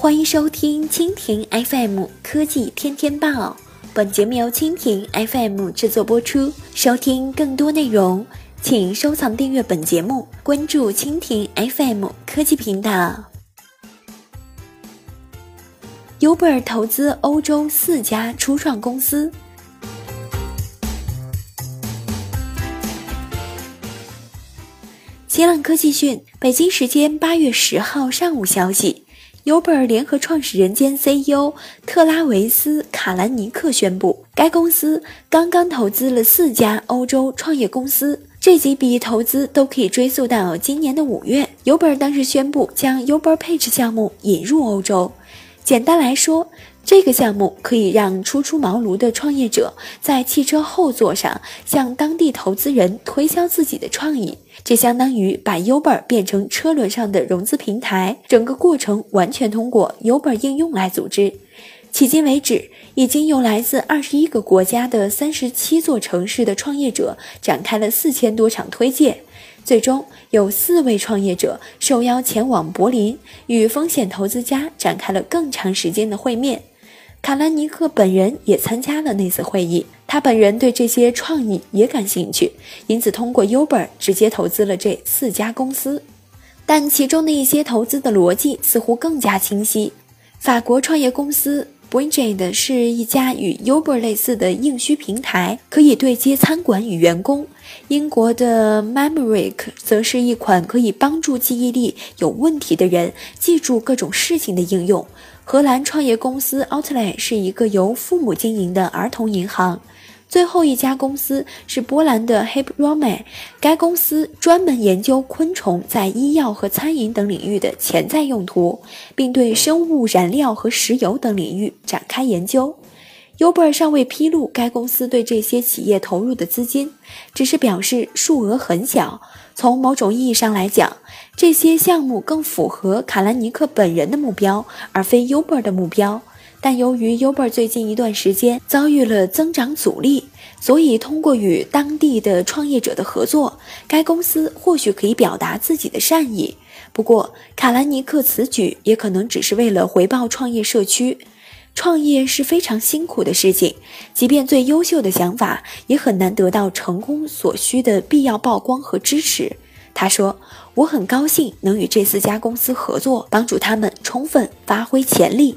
欢迎收听蜻蜓 FM 科技天天报，本节目由蜻蜓 FM 制作播出。收听更多内容，请收藏订阅本节目，关注蜻蜓 FM 科技频道。Uber 投资欧洲四家初创公司。新浪科技讯，北京时间八月十号上午消息，Uber 联合创始人兼 CEO 特拉维斯·卡兰尼克宣布，该公司刚刚投资了四家欧洲创业公司，这几笔投资都可以追溯到今年的五月。Uber 当时宣布将 Uber Page 项目引入欧洲。简单来说，这个项目可以让初出茅庐的创业者在汽车后座上向当地投资人推销自己的创意，这相当于把 Uber 变成车轮上的融资平台，整个过程完全通过 Uber 应用来组织。迄今为止，已经有来自二十一个国家的三十七座城市的创业者展开了四千多场推介。最终有四位创业者受邀前往柏林，与风险投资家展开了更长时间的会面。卡兰尼克本人也参加了那次会议，他本人对这些创意也感兴趣，因此通过 Uber 直接投资了这四家公司。但其中的一些投资的逻辑似乎更加清晰。法国创业公司。Bringed 是一家与 Uber 类似的硬需平台，可以对接餐馆与员工。英国的 Memoric 则是一款可以帮助记忆力有问题的人记住各种事情的应用。荷兰创业公司 Outley 是一个由父母经营的儿童银行。最后一家公司是波兰的 h i p r o m e 该公司专门研究昆虫在医药和餐饮等领域的潜在用途，并对生物燃料和石油等领域展开研究。Uber 尚未披露该公司对这些企业投入的资金，只是表示数额很小。从某种意义上来讲，这些项目更符合卡兰尼克本人的目标，而非 Uber 的目标。但由于 Uber 最近一段时间遭遇了增长阻力，所以通过与当地的创业者的合作，该公司或许可以表达自己的善意。不过，卡兰尼克此举也可能只是为了回报创业社区。创业是非常辛苦的事情，即便最优秀的想法，也很难得到成功所需的必要曝光和支持。他说：“我很高兴能与这四家公司合作，帮助他们充分发挥潜力。”